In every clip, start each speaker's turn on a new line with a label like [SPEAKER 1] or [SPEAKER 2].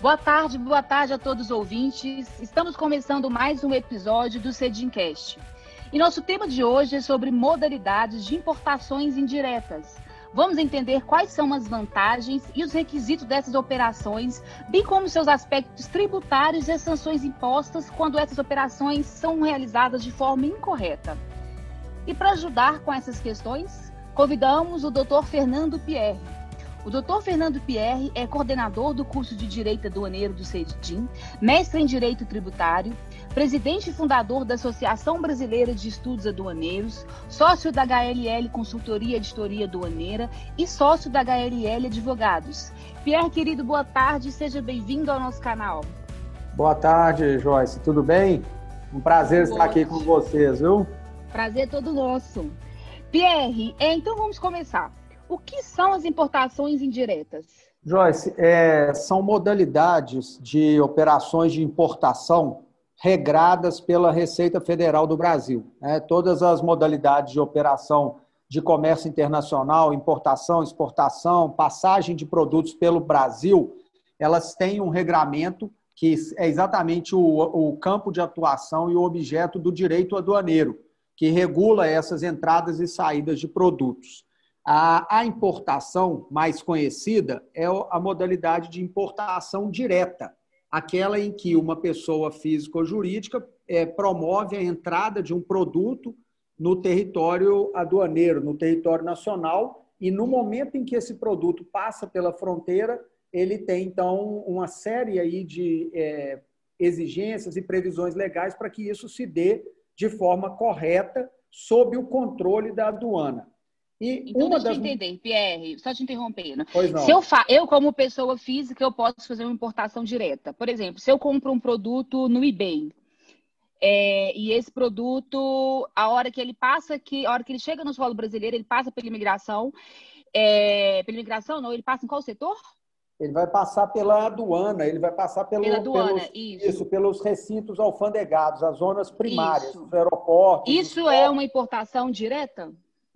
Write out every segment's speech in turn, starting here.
[SPEAKER 1] Boa tarde, boa tarde a todos os ouvintes. Estamos começando mais um episódio do Cedincast. E nosso tema de hoje é sobre modalidades de importações indiretas. Vamos entender quais são as vantagens e os requisitos dessas operações, bem como seus aspectos tributários e as sanções impostas quando essas operações são realizadas de forma incorreta. E para ajudar com essas questões, convidamos o Dr. Fernando Pierre. O Dr. Fernando Pierre é coordenador do curso de Direito Aduaneiro do CEDIM, mestre em Direito Tributário, presidente e fundador da Associação Brasileira de Estudos Aduaneiros, sócio da HLL Consultoria Editoria Aduaneira e sócio da HLL Advogados. Pierre, querido, boa tarde, seja bem-vindo ao nosso canal.
[SPEAKER 2] Boa tarde, Joyce, tudo bem? Um prazer boa estar aqui com vocês, viu?
[SPEAKER 1] Prazer todo nosso. Pierre, é, então vamos começar. O que são as importações indiretas?
[SPEAKER 2] Joyce, é, são modalidades de operações de importação regradas pela Receita Federal do Brasil. Né? Todas as modalidades de operação de comércio internacional, importação, exportação, passagem de produtos pelo Brasil, elas têm um regramento que é exatamente o, o campo de atuação e o objeto do direito aduaneiro, que regula essas entradas e saídas de produtos. A, importação mais conhecida é a modalidade de importação direta, aquela em que uma pessoa física ou jurídica é, promove a entrada de um produto no território aduaneiro, no território nacional, e no momento em que esse produto passa pela fronteira, ele tem, então, uma série aí de é, exigências e previsões legais para que isso se dê de forma correta, sob o controle da aduana.
[SPEAKER 1] E então, uma deixa das... eu entender, Pierre, só te interrompendo. Pois não. Se eu, fa... eu, como pessoa física, eu posso fazer uma importação direta. Por exemplo, se eu compro um produto no eBay, é, e esse produto, a hora que ele passa aqui, a hora que ele chega no solo brasileiro, ele passa pela imigração. É, pela imigração, não, ele passa em qual setor?
[SPEAKER 2] Ele vai passar pela aduana, ele vai passar pelo,
[SPEAKER 1] pela aduana,
[SPEAKER 2] pelos,
[SPEAKER 1] isso.
[SPEAKER 2] isso. pelos recintos alfandegados, as zonas primárias, isso. os aeroportos.
[SPEAKER 1] Isso é uma importação direta?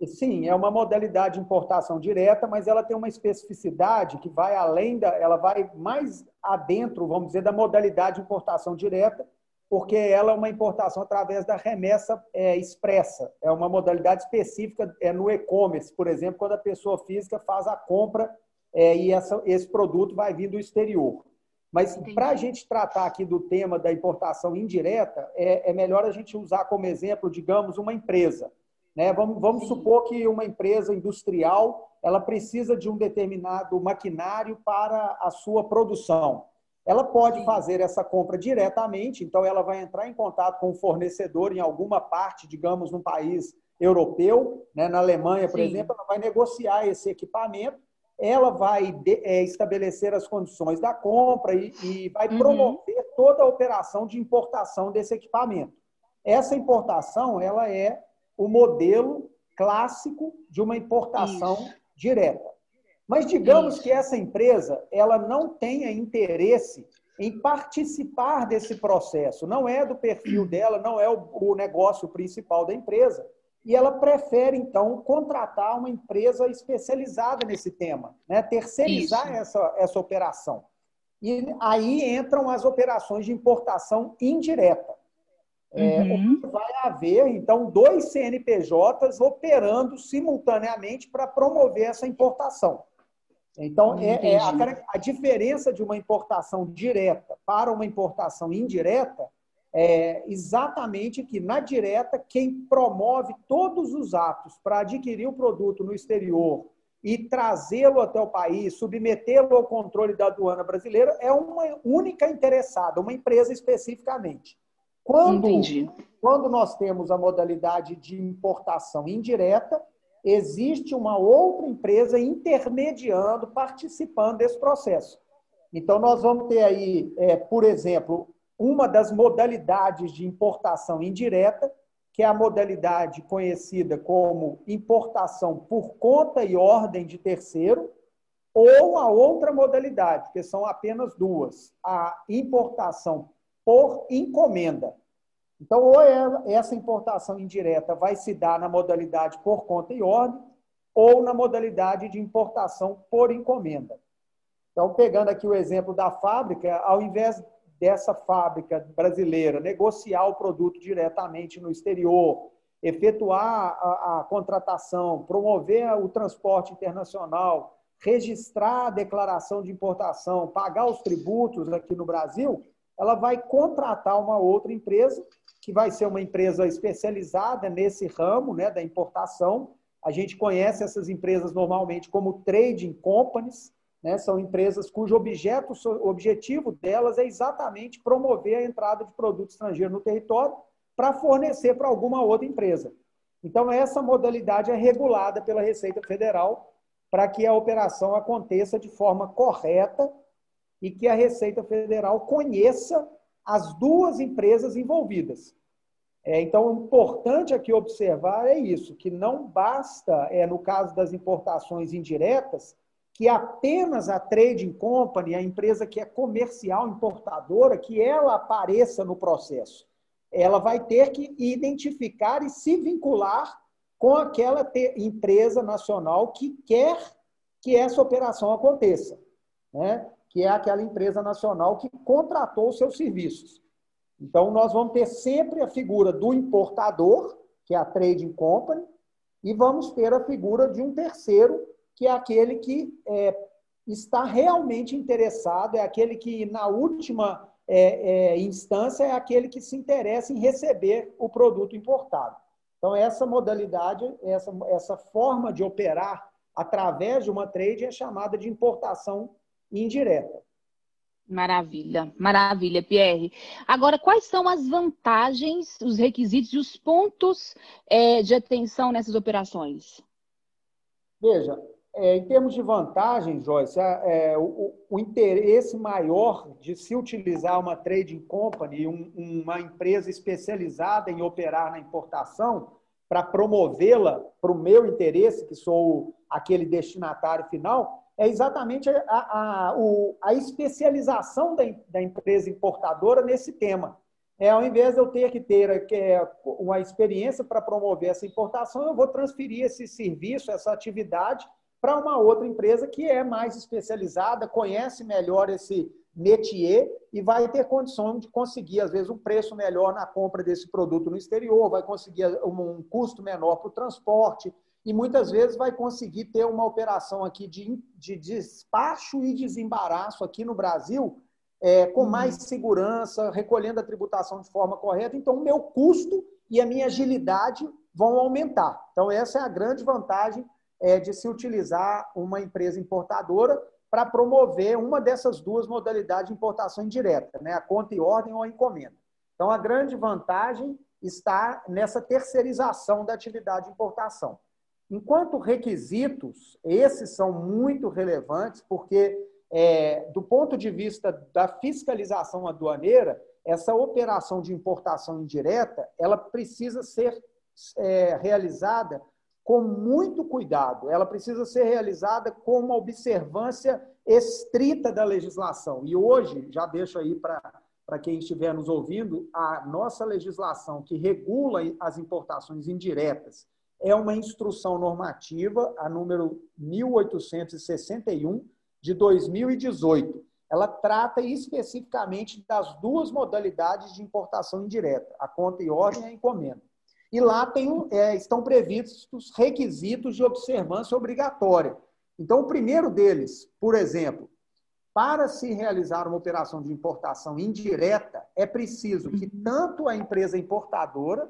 [SPEAKER 2] Sim, é uma modalidade de importação direta, mas ela tem uma especificidade que vai além da, ela vai mais adentro, vamos dizer, da modalidade de importação direta, porque ela é uma importação através da remessa é, expressa. É uma modalidade específica é no e-commerce, por exemplo, quando a pessoa física faz a compra é, e essa, esse produto vai vir do exterior. Mas para a gente tratar aqui do tema da importação indireta, é, é melhor a gente usar como exemplo, digamos, uma empresa. Né? Vamos, vamos supor que uma empresa industrial ela precisa de um determinado maquinário para a sua produção. Ela pode Sim. fazer essa compra diretamente, então ela vai entrar em contato com o fornecedor em alguma parte, digamos, num país europeu, né? na Alemanha, por Sim. exemplo, ela vai negociar esse equipamento, ela vai de, é, estabelecer as condições da compra e, e vai uhum. promover toda a operação de importação desse equipamento. Essa importação ela é o modelo clássico de uma importação Isso. direta. Mas digamos Isso. que essa empresa ela não tenha interesse em participar desse processo, não é do perfil dela, não é o, negócio principal da empresa, e ela prefere então contratar uma empresa especializada nesse tema, né? terceirizar essa, essa operação. E aí entram as operações de importação indireta. É, uhum. vai haver, então, dois CNPJs operando simultaneamente para promover essa importação. Então, é, é a, a, diferença de uma importação direta para uma importação indireta é exatamente que, na direta, quem promove todos os atos para adquirir o produto no exterior e trazê-lo até o país, submetê-lo ao controle da aduana brasileira, é uma única interessada, uma empresa especificamente. Quando, quando nós temos a modalidade de importação indireta, existe uma outra empresa intermediando, participando desse processo. Então, nós vamos ter aí, é, por exemplo, uma das modalidades de importação indireta, que é a modalidade conhecida como importação por conta e ordem de terceiro, ou a outra modalidade, que são apenas duas, a importação por encomenda. Então, ou é, essa importação indireta vai se dar na modalidade por conta e ordem, ou na modalidade de importação por encomenda. Então, pegando aqui o exemplo da fábrica, ao invés dessa fábrica brasileira negociar o produto diretamente no exterior, efetuar a, a contratação, promover o transporte internacional, registrar a declaração de importação, pagar os tributos aqui no Brasil, ela vai contratar uma outra empresa, que vai ser uma empresa especializada nesse ramo né, da importação. A gente conhece essas empresas normalmente como trading companies, né? São empresas cujo objeto, objetivo delas é exatamente promover a entrada de produto estrangeiro no território para fornecer para alguma outra empresa. Então, essa modalidade é regulada pela Receita Federal para que a operação aconteça de forma correta e que a Receita Federal conheça as duas empresas envolvidas. É, então, o importante aqui observar é isso, que não basta, é, no caso das importações indiretas, que apenas a trading company, a empresa que é comercial importadora, que ela apareça no processo. Ela vai ter que identificar e se vincular com aquela empresa nacional que quer que essa operação aconteça, né? Que é aquela empresa nacional que contratou os seus serviços. Então, nós vamos ter sempre a figura do importador, que é a trading company, e vamos ter a figura de um terceiro, que é aquele que é, está realmente interessado, é aquele que, na última é, é, instância, é aquele que se interessa em receber o produto importado. Então, essa modalidade, essa, essa forma de operar através de uma trade é chamada de importação indireta.
[SPEAKER 1] Maravilha, maravilha, Pierre. Agora, quais são as vantagens, os requisitos e os pontos é, de atenção nessas operações?
[SPEAKER 2] Veja, é, em termos de vantagem, Joyce, é, o, o, interesse maior de se utilizar uma trading company, um, uma empresa especializada em operar na importação, para promovê-la para o meu interesse, que sou aquele destinatário final, é exatamente a, a, a, a especialização da, da, empresa importadora nesse tema. É, ao invés de eu ter que ter é, uma experiência para promover essa importação, eu vou transferir esse serviço, essa atividade para uma outra empresa que é mais especializada, conhece melhor esse métier e vai ter condição de conseguir, às vezes, um preço melhor na compra desse produto no exterior, vai conseguir um custo menor para o transporte e muitas vezes vai conseguir ter uma operação aqui de, de despacho e desembaraço aqui no Brasil é, com uhum. mais segurança, recolhendo a tributação de forma correta. Então, o meu custo e a minha agilidade vão aumentar. Então, essa é a grande vantagem é, de se utilizar uma empresa importadora para promover uma dessas duas modalidades de importação indireta, né? a conta e ordem ou a encomenda. Então, a grande vantagem está nessa terceirização da atividade de importação. Enquanto requisitos, esses são muito relevantes, porque, é, do ponto de vista da fiscalização aduaneira, essa operação de importação indireta ela precisa ser é, realizada com muito cuidado. Ela precisa ser realizada com uma observância estrita da legislação. E hoje, já deixo aí para quem estiver nos ouvindo, a nossa legislação que regula as importações indiretas é uma instrução normativa, a número 1861, de 2018. Ela trata especificamente das duas modalidades de importação indireta, a conta e ordem e a encomenda. E lá tem, é, estão previstos requisitos de observância obrigatória. Então, o primeiro deles, por exemplo, para se realizar uma operação de importação indireta, é preciso que tanto a empresa importadora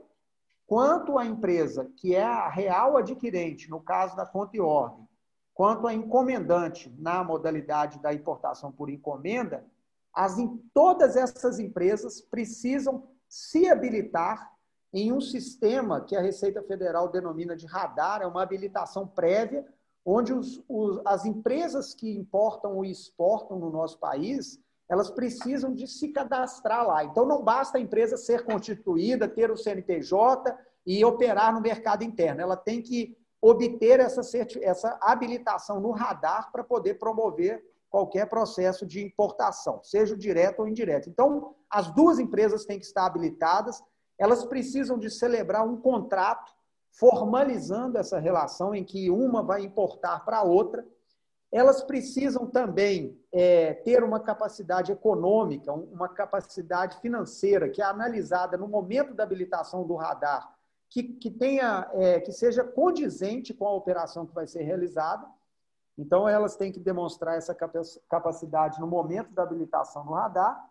[SPEAKER 2] quanto a empresa que é a real adquirente, no caso da conta e ordem, quanto a encomendante na modalidade da importação por encomenda, as, todas essas empresas precisam se habilitar em um sistema que a Receita Federal denomina de radar, é uma habilitação prévia, onde os, os, as empresas que importam ou exportam no nosso país, elas precisam de se cadastrar lá. Então, não basta a empresa ser constituída, ter o CNPJ e operar no mercado interno. Ela tem que obter essa, essa habilitação no radar para poder promover qualquer processo de importação, seja direto ou indireto. Então, as duas empresas têm que estar habilitadas elas precisam de celebrar um contrato formalizando essa relação em que uma vai importar para a outra. Elas precisam também é, ter uma capacidade econômica, uma capacidade financeira que é analisada no momento da habilitação do radar, que, que tenha, é, que seja condizente com a operação que vai ser realizada. Então, elas têm que demonstrar essa capacidade no momento da habilitação no radar.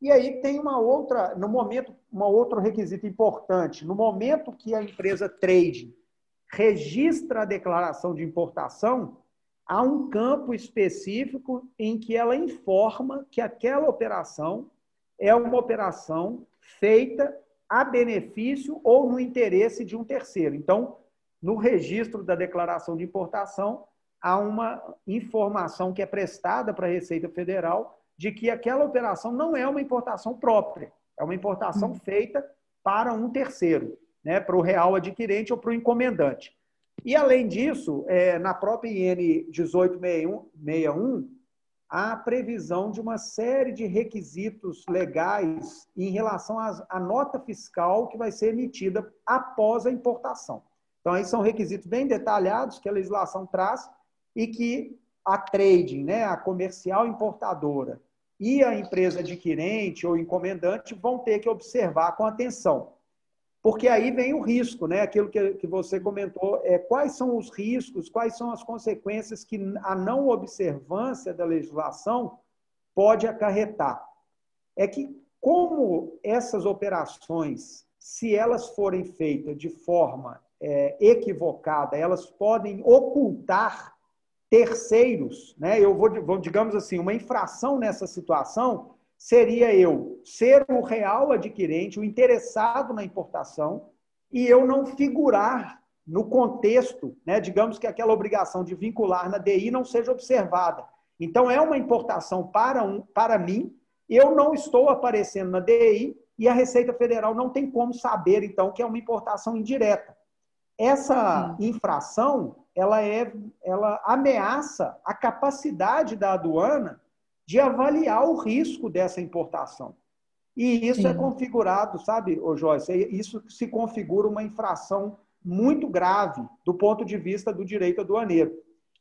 [SPEAKER 2] E aí tem uma outra, no momento, um outro requisito importante. No momento que a empresa trade registra a declaração de importação, há um campo específico em que ela informa que aquela operação é uma operação feita a benefício ou no interesse de um terceiro. Então, no registro da declaração de importação, há uma informação que é prestada para a Receita Federal de que aquela operação não é uma importação própria, é uma importação hum. feita para um terceiro, né, para o real adquirente ou para o encomendante. E, além disso, é, na própria IN 1861, há previsão de uma série de requisitos legais em relação à nota fiscal que vai ser emitida após a importação. Então, aí são requisitos bem detalhados que a legislação traz e que a trading, né, a comercial importadora e a empresa adquirente ou encomendante vão ter que observar com atenção porque aí vem o risco, né? Aquilo que, que você comentou, é quais são os riscos, quais são as consequências que a não observância da legislação pode acarretar. É que como essas operações, se elas forem feitas de forma é, equivocada, elas podem ocultar terceiros, né? Eu vou, digamos assim, uma infração nessa situação seria eu ser o real adquirente, o interessado na importação, e eu não figurar no contexto, né? digamos que aquela obrigação de vincular na DI não seja observada. Então, é uma importação para, um, para mim, eu não estou aparecendo na DI e a Receita Federal não tem como saber, então, que é uma importação indireta. Essa infração, ela, é, ela ameaça a capacidade da aduana de avaliar o risco dessa importação. E isso é Sim. é configurado, sabe, ô Joyce? Isso se configura uma infração muito grave do ponto de vista do direito aduaneiro.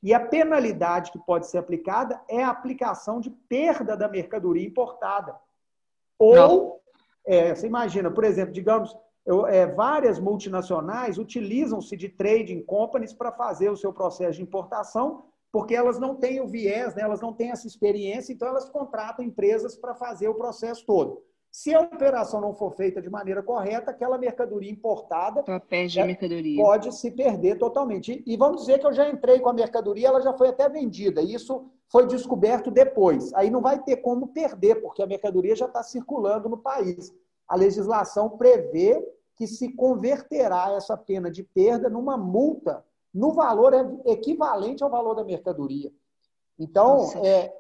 [SPEAKER 2] E a penalidade que pode ser aplicada é a aplicação de perda da mercadoria importada. Ou, é, você imagina, por exemplo, digamos, eu, é, várias multinacionais utilizam-se de trading companies para fazer o seu processo de importação porque elas não têm o viés, né? elas não têm essa experiência, então elas contratam empresas para fazer o processo todo. Se a operação não for feita de maneira correta, aquela mercadoria importada
[SPEAKER 1] é, mercadoria.
[SPEAKER 2] pode se perder totalmente. E vamos dizer que eu já entrei com a mercadoria, ela já foi até vendida. Isso foi descoberto depois. Aí não vai ter como perder, porque a mercadoria já está circulando no país. A legislação prevê que se converterá essa pena de perda numa multa no valor é equivalente ao valor da mercadoria. Então, é,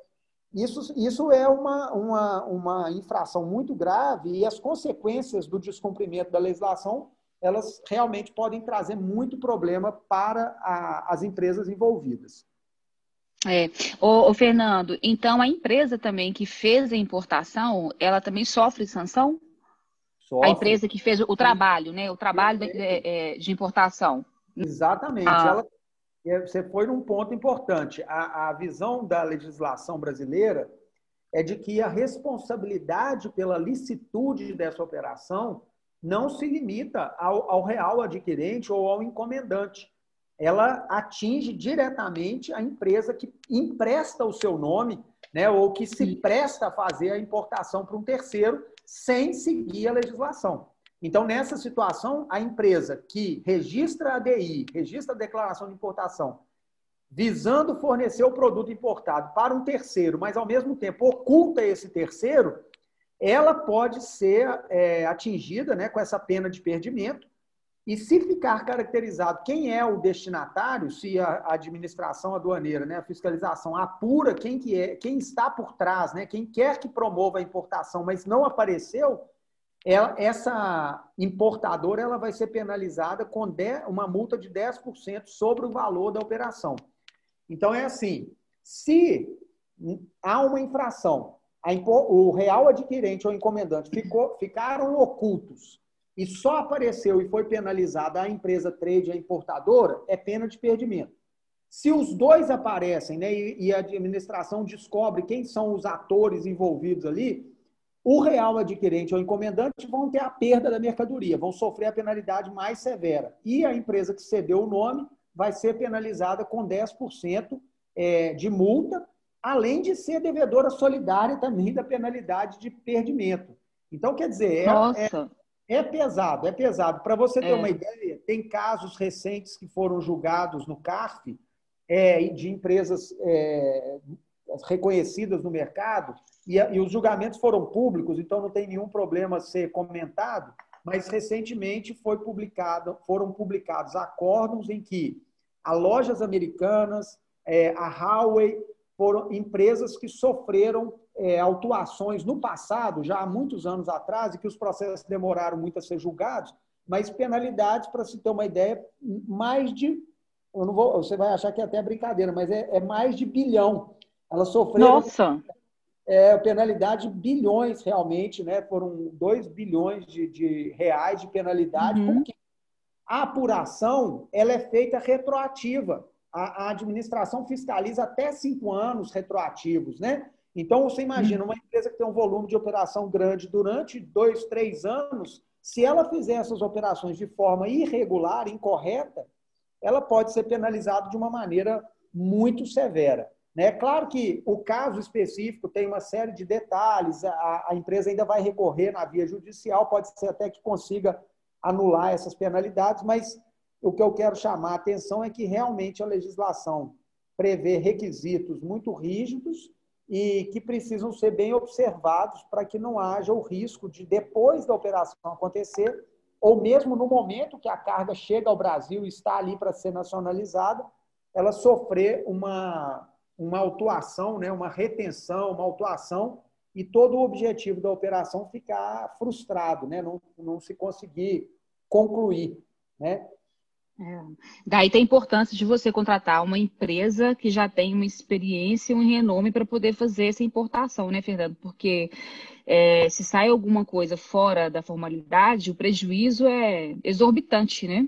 [SPEAKER 2] isso, isso é uma, uma, uma infração muito grave e as consequências do descumprimento da legislação elas realmente podem trazer muito problema para a, as empresas envolvidas.
[SPEAKER 1] É. Ô, ô, Fernando, então a empresa também que fez a importação, ela também sofre sanção? Sofre. A empresa que fez o trabalho, né? O trabalho de, é, de importação.
[SPEAKER 2] Exatamente. Ah. Ela, é, você foi num ponto importante. A, a visão da legislação brasileira é de que a responsabilidade pela licitude dessa operação não se limita ao, ao, real adquirente ou ao encomendante. Ela atinge diretamente a empresa que empresta o seu nome, né, ou que se presta a fazer a importação para um terceiro sem seguir a legislação. Então, nessa situação, a empresa que registra a DI, registra a declaração de importação, visando fornecer o produto importado para um terceiro, mas ao mesmo tempo oculta esse terceiro, ela pode ser é, atingida né, com essa pena de perdimento. E se ficar caracterizado quem é o destinatário, se a administração aduaneira, né, a fiscalização apura quem, que é, quem está por trás, né, quem quer que promova a importação, mas não apareceu, ela, essa importadora ela vai ser penalizada com 10, uma multa de 10% sobre o valor da operação. Então, é assim: se há uma infração, o real adquirente ou encomendante ficou, ficaram ocultos e só apareceu e foi penalizada a empresa trade, a importadora, é pena de perdimento. Se os dois aparecem né, e a administração descobre quem são os atores envolvidos ali, o real adquirente ou encomendante vão ter a perda da mercadoria, vão sofrer a penalidade mais severa. E a empresa que cedeu o nome vai ser penalizada com 10% é, de multa, além de ser devedora solidária também da penalidade de perdimento. Então, quer dizer, é, é, é pesado, é pesado. Para você ter é. uma ideia, tem casos recentes que foram julgados no CARF é, de empresas é, reconhecidas no mercado, e, e os julgamentos foram públicos, então não tem nenhum problema ser comentado, mas recentemente foi publicado, foram publicados acórdãos em que a lojas americanas, é, a Huawei, foram empresas que sofreram é, autuações no passado, já há muitos anos atrás, e que os processos demoraram muito a ser julgados, mas penalidades, para se ter uma ideia, mais de. Eu não vou, você vai achar que é até brincadeira, mas é, é mais de bilhão. Elas sofreram.
[SPEAKER 1] Nossa!
[SPEAKER 2] É, penalidade bilhões realmente, né? Foram 2 bilhões de, de, reais de penalidade, uhum. porque a apuração ela é feita retroativa. A, a, administração fiscaliza até cinco anos retroativos, né? Então, você imagina uma empresa que tem um volume de operação grande durante dois, três anos, se ela fizer essas operações de forma irregular, incorreta, ela pode ser penalizada de uma maneira muito severa. Né? Claro que o caso específico tem uma série de detalhes, a, a empresa ainda vai recorrer na via judicial, pode ser até que consiga anular essas penalidades, mas o que eu quero chamar a atenção é que realmente a legislação prevê requisitos muito rígidos e que precisam ser bem observados para que não haja o risco de, depois da operação acontecer, ou mesmo no momento que a carga chega ao Brasil e está ali para ser nacionalizada, ela sofrer uma, uma autuação, né, uma retenção, uma autuação, e todo o objetivo da operação ficar frustrado, né, não, não se conseguir concluir. Né?
[SPEAKER 1] É. Daí tem a importância de você contratar uma empresa que já tem uma experiência e um renome para poder fazer essa importação, né, Fernando? Porque é, se sai alguma coisa fora da formalidade, o prejuízo é exorbitante, né?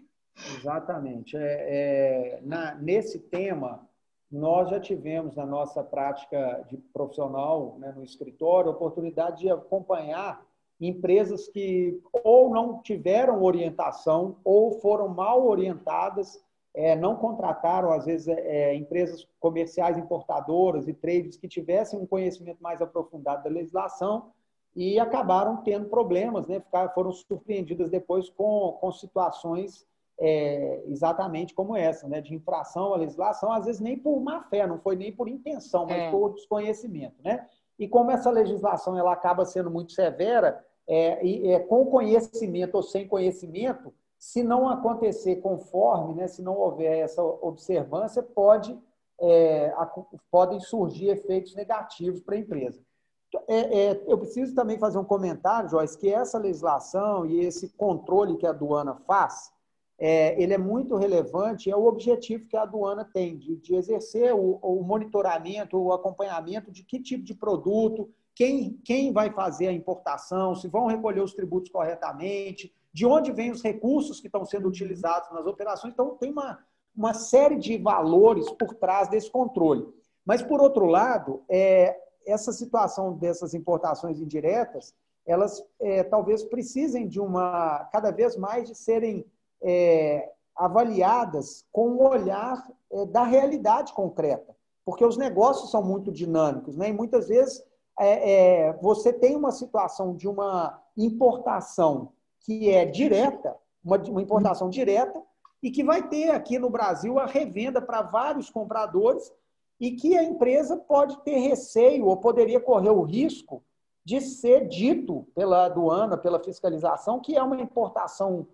[SPEAKER 2] Exatamente. É, é, na, nesse tema, nós já tivemos na nossa prática de profissional né, no escritório a oportunidade de acompanhar empresas que ou não tiveram orientação ou foram mal orientadas, é, não contrataram, às vezes, é, é, empresas comerciais importadoras e trades que tivessem um conhecimento mais aprofundado da legislação e acabaram tendo problemas, né? Ficaram, foram surpreendidas depois com, com situações é, exatamente como essa, né? de infração à legislação, às vezes nem por má fé, não foi nem por intenção, mas é. por desconhecimento. Né? E como essa legislação ela acaba sendo muito severa, é, e, é, com conhecimento ou sem conhecimento, se não acontecer conforme, né, se não houver essa observância, pode, é, podem surgir efeitos negativos para a empresa. É, é, eu preciso também fazer um comentário, Joyce, que essa legislação e esse controle que a aduana faz, é, ele é muito relevante, é o objetivo que a aduana tem, de, de exercer o, o, monitoramento, o acompanhamento de que tipo de produto, quem, quem vai fazer a importação, se vão recolher os tributos corretamente, de onde vêm os recursos que estão sendo utilizados nas operações. Então, tem uma, uma série de valores por trás desse controle. Mas, por outro lado, é, essa situação dessas importações indiretas, elas é, talvez precisem de uma, cada vez mais, de serem é, avaliadas com o um olhar é, da realidade concreta, porque os negócios são muito dinâmicos, né? E muitas vezes é, é, você tem uma situação de uma importação que é direta, uma, uma importação direta, e que vai ter aqui no Brasil a revenda para vários compradores e que a empresa pode ter receio ou poderia correr o risco de ser dito pela aduana, pela fiscalização, que é uma importação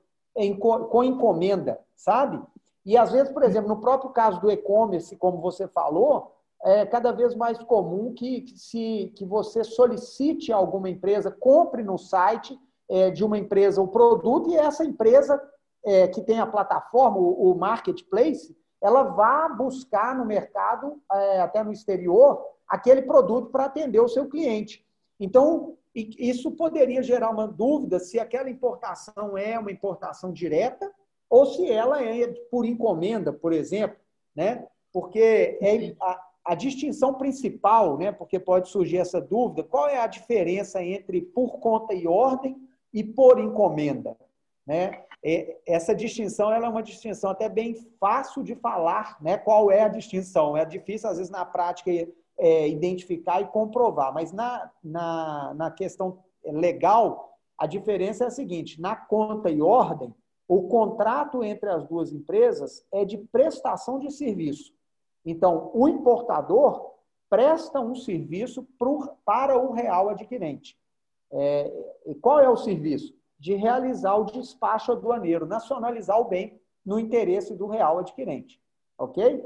[SPEAKER 2] com encomenda, sabe? E às vezes, por exemplo, no próprio caso do e-commerce, como você falou, é cada vez mais comum que, se, que você solicite alguma empresa, compre no site é, de uma empresa o produto e essa empresa é, que tem a plataforma, o, o, marketplace, ela vá buscar no mercado, é, até no exterior, aquele produto para atender o seu cliente. Então, isso poderia gerar uma dúvida se aquela importação é uma importação direta ou se ela é por encomenda, por exemplo, né? Porque é a, a distinção principal, né, porque pode surgir essa dúvida, qual é a diferença entre por conta e ordem e por encomenda? Né? Essa distinção ela é uma distinção até bem fácil de falar, né? qual é a distinção. É difícil, às vezes, na prática, é, identificar e comprovar, mas na, na, na questão legal, a diferença é a seguinte: na conta e ordem, o contrato entre as duas empresas é de prestação de serviço. Então, o importador presta um serviço para o real adquirente. É, qual é o serviço? De realizar o despacho aduaneiro, nacionalizar o bem no interesse do real adquirente. Ok?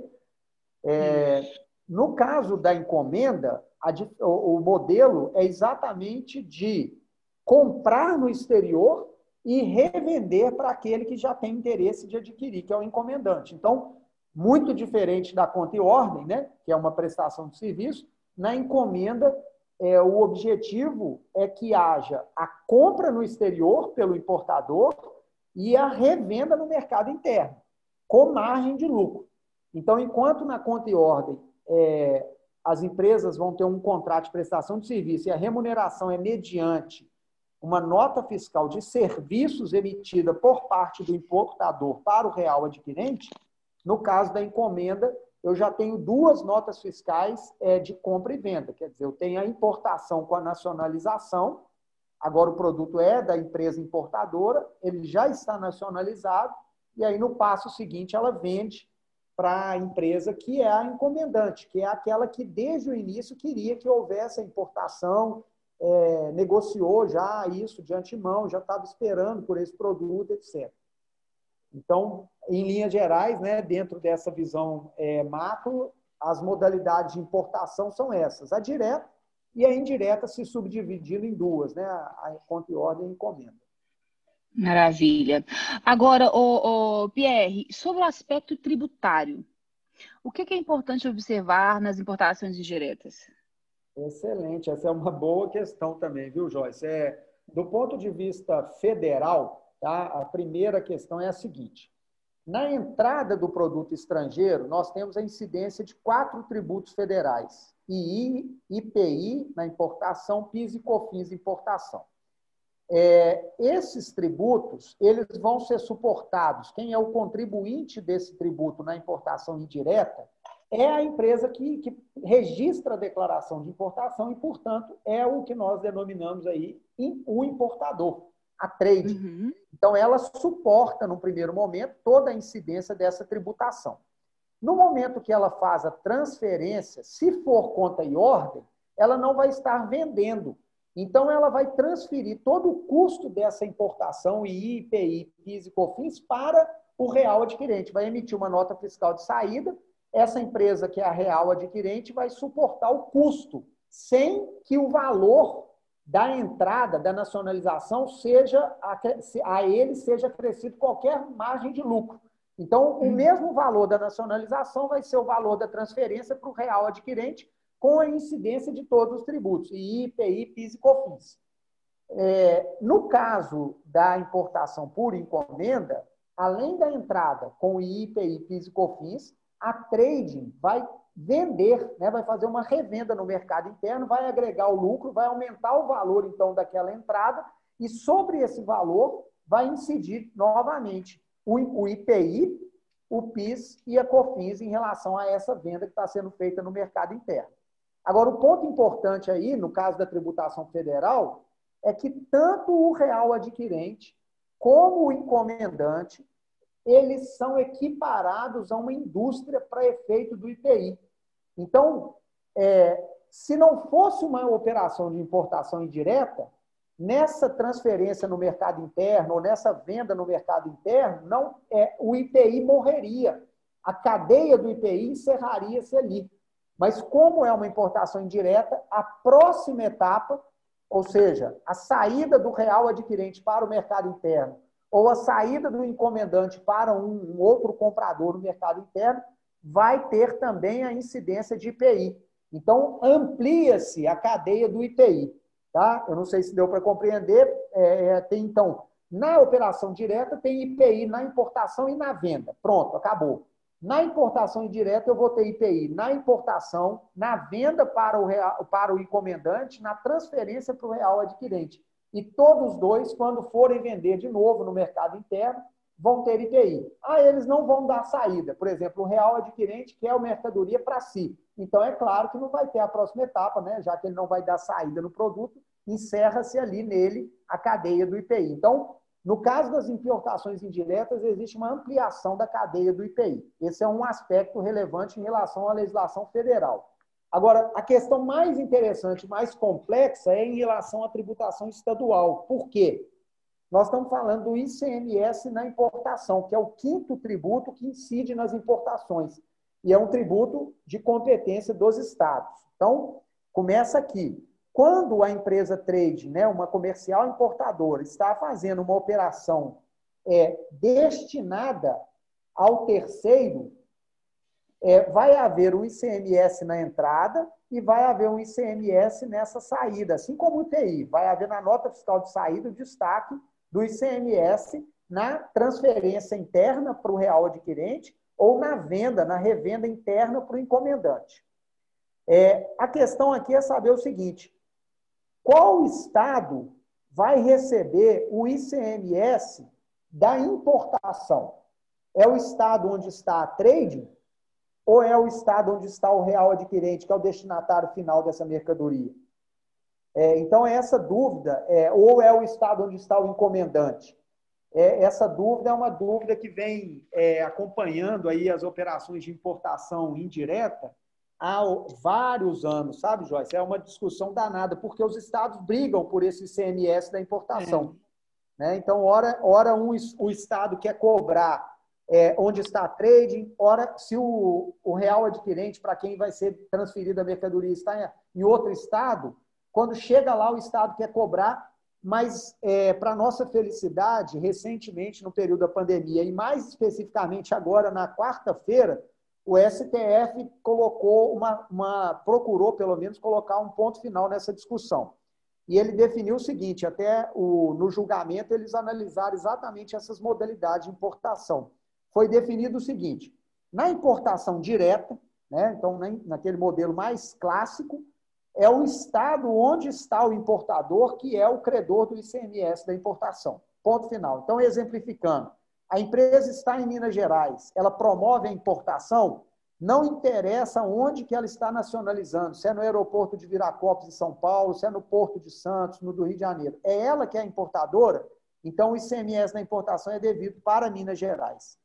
[SPEAKER 2] É, no caso da encomenda, a, o, o modelo é exatamente de comprar no exterior e revender para aquele que já tem interesse de adquirir, que é o encomendante. Então, muito diferente da conta e ordem, né, que é uma prestação de serviço, na encomenda, é, o objetivo é que haja a compra no exterior pelo importador e a revenda no mercado interno, com margem de lucro. Então, enquanto na conta e ordem é, as empresas vão ter um contrato de prestação de serviço e a remuneração é mediante uma nota fiscal de serviços emitida por parte do importador para o real adquirente, no caso da encomenda, eu já tenho duas notas fiscais é, de compra e venda. Quer dizer, eu tenho a importação com a nacionalização, agora o produto é da empresa importadora, ele já está nacionalizado, e aí no passo seguinte ela vende para a empresa que é a encomendante, que é aquela que desde o início queria que houvesse a importação, é, negociou já isso de antemão, já estava esperando por esse produto, etc. Então, em linhas gerais, né, dentro dessa visão é, macro, as modalidades de importação são essas: a direta e a indireta se subdividindo em duas, né, a conta e ordem e encomenda.
[SPEAKER 1] Maravilha. Agora, o, Pierre, sobre o aspecto tributário, o que é importante observar nas importações indiretas?
[SPEAKER 2] Excelente, essa é uma boa questão também, viu, Joyce? É, do ponto de vista federal, tá? a primeira questão é a seguinte: na entrada do produto estrangeiro, nós temos a incidência de quatro tributos federais: II, IPI na importação, PIS e COFINS importação. É, esses tributos eles vão ser suportados. Quem é o contribuinte desse tributo na importação indireta é a empresa que, que, registra a declaração de importação e, portanto, é o que nós denominamos aí o importador, a trade. Uhum. Então, ela suporta, no primeiro momento, toda a incidência dessa tributação. No momento que ela faz a transferência, se for conta e ordem, ela não vai estar vendendo. Então, ela vai transferir todo o custo dessa importação, e IPI, PIS e COFINS, para o real adquirente. Vai emitir uma nota fiscal de saída essa empresa que é a real adquirente vai suportar o custo, sem que o valor da entrada, da nacionalização, seja a, ele seja acrescido qualquer margem de lucro. Então, o hum. mesmo valor da nacionalização vai ser o valor da transferência para o real adquirente, com a incidência de todos os tributos, IPI, PIS e COFINS. É, no caso da importação por encomenda, além da entrada com IPI, PIS e COFINS, a trading vai vender, né, vai fazer uma revenda no mercado interno, vai agregar o lucro, vai aumentar o valor, então, daquela entrada, e sobre esse valor vai incidir novamente o, IPI, o PIS e a COFINS em relação a essa venda que está sendo feita no mercado interno. Agora, o ponto importante aí, no caso da tributação federal, é que tanto o real adquirente como o encomendante eles são equiparados a uma indústria para efeito do IPI. Então, é, se não fosse uma operação de importação indireta, nessa transferência no mercado interno ou nessa venda no mercado interno, não é, o IPI morreria. A cadeia do IPI encerraria-se ali. Mas como é uma importação indireta, a próxima etapa, ou seja, a saída do real adquirente para o mercado interno ou a saída do encomendante para um, outro comprador no mercado interno, vai ter também a incidência de IPI. Então, amplia-se a cadeia do IPI. Tá? Eu não sei se deu para compreender. É, é, tem, então, na operação direta, tem IPI na importação e na venda. Pronto, acabou. Na importação indireta, eu vou ter IPI na importação, na venda para o, real, para o encomendante, na transferência para o real adquirente. E todos dois, quando forem vender de novo no mercado interno, vão ter IPI. Ah, eles não vão dar saída. Por exemplo, o real adquirente quer a mercadoria para si. Então, é claro que não vai ter a próxima etapa, né? já que ele não vai dar saída no produto, encerra-se ali nele a cadeia do IPI. Então, no caso das importações indiretas, existe uma ampliação da cadeia do IPI. Esse é um aspecto relevante em relação à legislação federal. Agora, a questão mais interessante, mais complexa, é em relação à tributação estadual. Por quê? Nós estamos falando do ICMS na importação, que é o quinto tributo que incide nas importações. E é um tributo de competência dos estados. Então, começa aqui. Quando a empresa trade, né, uma comercial importadora, está fazendo uma operação é, destinada ao terceiro, é, vai haver um ICMS na entrada e vai haver um ICMS nessa saída, assim como o TI. Vai haver na nota fiscal de saída o destaque do ICMS na transferência interna para o real adquirente ou na venda, na revenda interna para o encomendante. É, a questão aqui é saber o seguinte: qual estado vai receber o ICMS da importação? É o estado onde está a trading ou é o estado onde está o real adquirente, que é o destinatário final dessa mercadoria? É, então, essa dúvida, é, ou é o estado onde está o encomendante? É, essa dúvida é uma dúvida que vem é, acompanhando aí as operações de importação indireta há vários anos, sabe, Joyce? É uma discussão danada, porque os estados brigam por esse CMS da importação. É. Né? Então, ora, ora um, o estado quer cobrar é, onde está a trading, ora, se o, o real adquirente, para quem vai ser transferida a mercadoria, está em, em outro estado, quando chega lá, o estado quer cobrar mas, é, para nossa felicidade, recentemente, no período da pandemia, e mais especificamente agora, na quarta-feira, o STF colocou uma, uma, procurou pelo menos colocar um ponto final nessa discussão. E ele definiu o seguinte: até o, no julgamento eles analisaram exatamente essas modalidades de importação. Foi definido o seguinte: na importação direta, né, então naquele modelo mais clássico, é o estado onde está o importador que é o credor do ICMS da importação. Ponto final. Então, exemplificando, a empresa está em Minas Gerais, ela promove a importação, não interessa onde que ela está nacionalizando, se é no aeroporto de Viracopos, em São Paulo, se é no Porto de Santos, no do Rio de Janeiro. É ela que é a importadora, então o ICMS na importação é devido para Minas Gerais.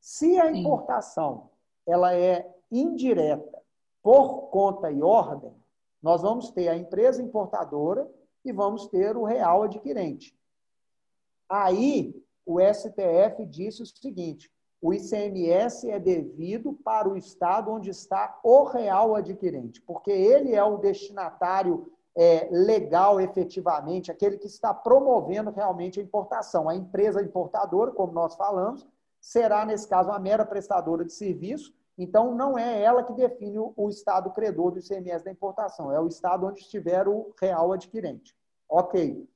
[SPEAKER 2] Se a importação ela é indireta por conta e ordem, nós vamos ter a empresa importadora e vamos ter o real adquirente. Aí, o STF disse o seguinte: o ICMS é devido para o estado onde está o real adquirente, porque ele é o destinatário é, legal, efetivamente, aquele que está promovendo realmente a importação. A empresa importadora, como nós falamos, será, nesse caso, uma mera prestadora de serviço, então não é ela que define o estado credor do ICMS da importação, é o estado onde estiver o real adquirente. Ok.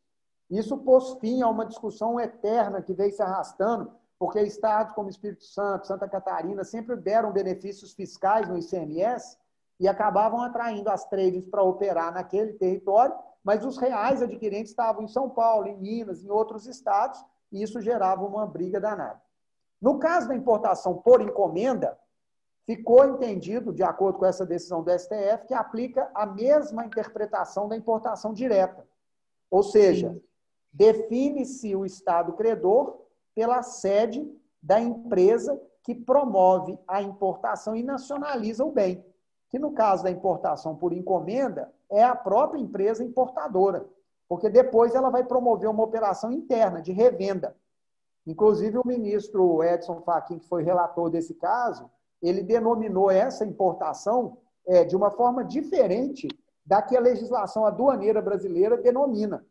[SPEAKER 2] Isso pôs fim a uma discussão eterna que veio se arrastando, porque estados como Espírito Santo, Santa Catarina sempre deram benefícios fiscais no ICMS e acabavam atraindo as tradings para operar naquele território, mas os reais adquirentes estavam em São Paulo, em Minas, em outros estados, e isso gerava uma briga danada. No caso da importação por encomenda, ficou entendido, de acordo com essa decisão do STF, que aplica a mesma interpretação da importação direta. Ou seja, define-se o Estado credor pela sede da empresa que promove a importação e nacionaliza o bem, que no caso da importação por encomenda é a própria empresa importadora, porque depois ela vai promover uma operação interna de revenda. Inclusive o ministro Edson Fachin, que foi relator desse caso, ele denominou essa importação é, de uma forma diferente da que a legislação aduaneira brasileira denomina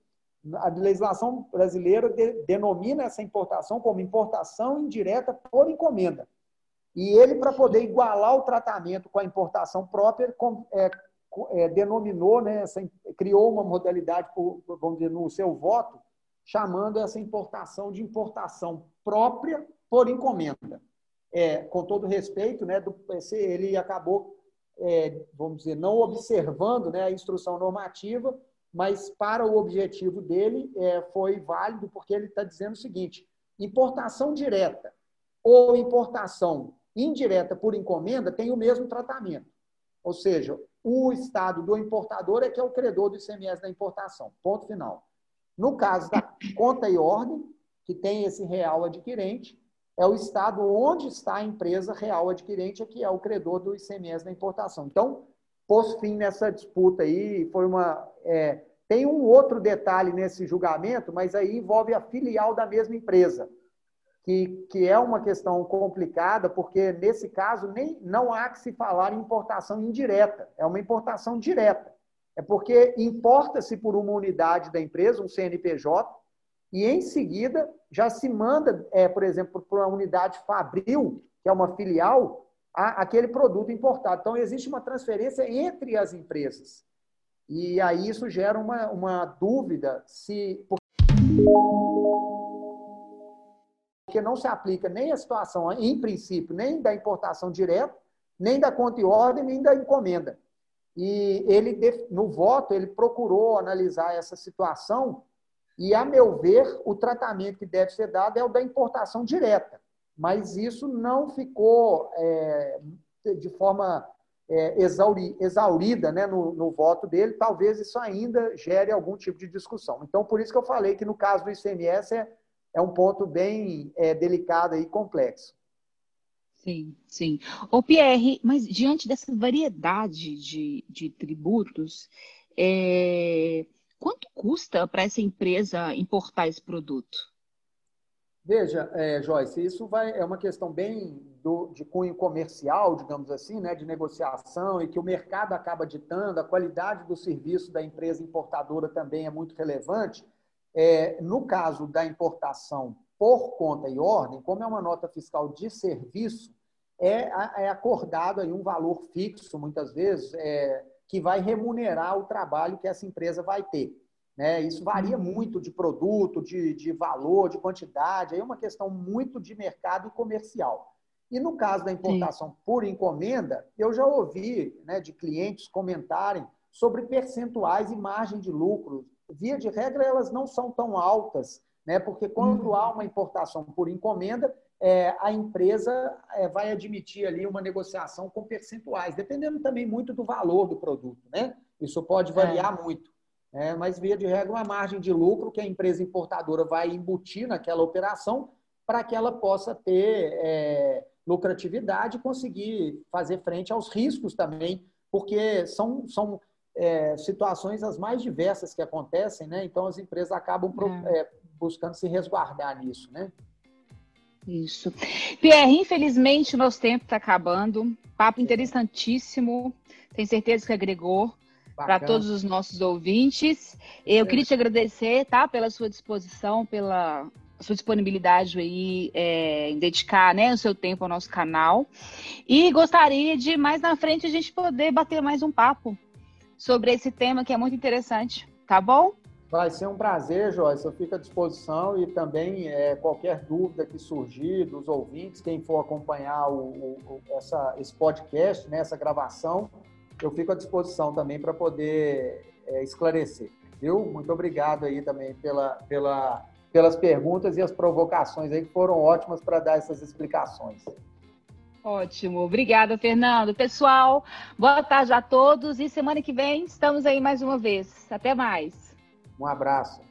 [SPEAKER 2] a legislação brasileira de, denomina essa importação como importação indireta por encomenda. E ele, para poder igualar o tratamento com a importação própria, é, é, denominou, né, essa, criou uma modalidade, por, vamos dizer, no seu voto, chamando essa importação de importação própria por encomenda. é, com todo respeito, né, do, ele acabou, é, vamos dizer, não observando né, a instrução normativa, mas para o objetivo dele é, foi válido, porque ele está dizendo o seguinte: importação direta ou importação indireta por encomenda tem o mesmo tratamento. Ou seja, o estado do importador é que é o credor do ICMS da importação. Ponto final. No caso da conta e ordem, que tem esse real adquirente, é o estado onde está a empresa real adquirente, é que é o credor do ICMS da importação. Então, pôs fim nessa disputa aí, foi uma. É, tem um outro detalhe nesse julgamento, mas aí envolve a filial da mesma empresa que, que é uma questão complicada, porque nesse caso nem, não há que se falar em importação indireta, é uma importação direta. É porque importa-se por uma unidade da empresa, um CNPJ, e em seguida já se manda, é, por exemplo, para uma unidade Fabril, que é uma filial, a, aquele produto importado. Então, existe uma transferência entre as empresas. E aí isso gera uma, uma dúvida se porque não se aplica nem a situação, em princípio, nem da importação direta, nem da conta e ordem, nem da encomenda. E ele, no voto, ele procurou analisar essa situação e, a meu ver, o tratamento que deve ser dado é o da importação direta. Mas isso não ficou é, de forma é, exauri, exaurida né, no, no, voto dele. Talvez isso ainda gere algum tipo de discussão. Então, por isso que eu falei que no caso do ICMS é é um ponto bem é, delicado e complexo.
[SPEAKER 1] Sim, sim. Ô Pierre, mas diante dessa variedade de, de tributos, é... quanto custa para essa empresa importar esse produto?
[SPEAKER 2] Veja, é, Joyce, isso vai, é uma questão bem do, de cunho comercial, digamos assim, né, de negociação, e que o mercado acaba ditando, a qualidade do serviço da empresa importadora também é muito relevante. É, no caso da importação por conta e ordem, como é uma nota fiscal de serviço, é, é acordado aí um valor fixo, muitas vezes, é, que vai remunerar o trabalho que essa empresa vai ter. Né? Isso varia muito de produto, de, de valor, de quantidade, aí é uma questão muito de mercado e comercial. E no caso da importação Sim. por encomenda, eu já ouvi né, de clientes comentarem sobre percentuais e margem de lucro via de regra, elas não são tão altas, né? porque quando há uma importação por encomenda, é, a empresa é, vai admitir ali uma negociação com percentuais, dependendo também muito do valor do produto. Né? Isso pode variar é. muito. Né? mas, via de regra, uma margem de lucro que a empresa importadora vai embutir naquela operação para que ela possa ter é, lucratividade e conseguir fazer frente aos riscos também, porque são, são é, situações as mais diversas que acontecem, né? Então as empresas acabam é. É, buscando se resguardar nisso, né?
[SPEAKER 1] Isso. Pierre, infelizmente o nosso tempo está acabando. Papo interessantíssimo. Tenho certeza que agregou para todos os nossos ouvintes. Eu queria te agradecer, tá, pela sua disposição, pela sua disponibilidade aí é, em dedicar né, o seu tempo ao nosso canal. E gostaria de mais na frente a gente poder bater mais um papo sobre esse tema que é muito interessante, tá bom?
[SPEAKER 2] Vai ser um prazer, Joyce. Eu fico à disposição e também é, qualquer dúvida que surgir dos ouvintes, quem for acompanhar o, o, essa, esse podcast, né, essa gravação, eu fico à disposição também para poder é, esclarecer. Viu? Muito obrigado aí também pela, pela, pelas perguntas e as provocações aí que foram ótimas para dar essas explicações.
[SPEAKER 1] Ótimo, obrigada, Fernando. Pessoal, boa tarde a todos e semana que vem estamos aí mais uma vez. Até mais.
[SPEAKER 2] Um abraço.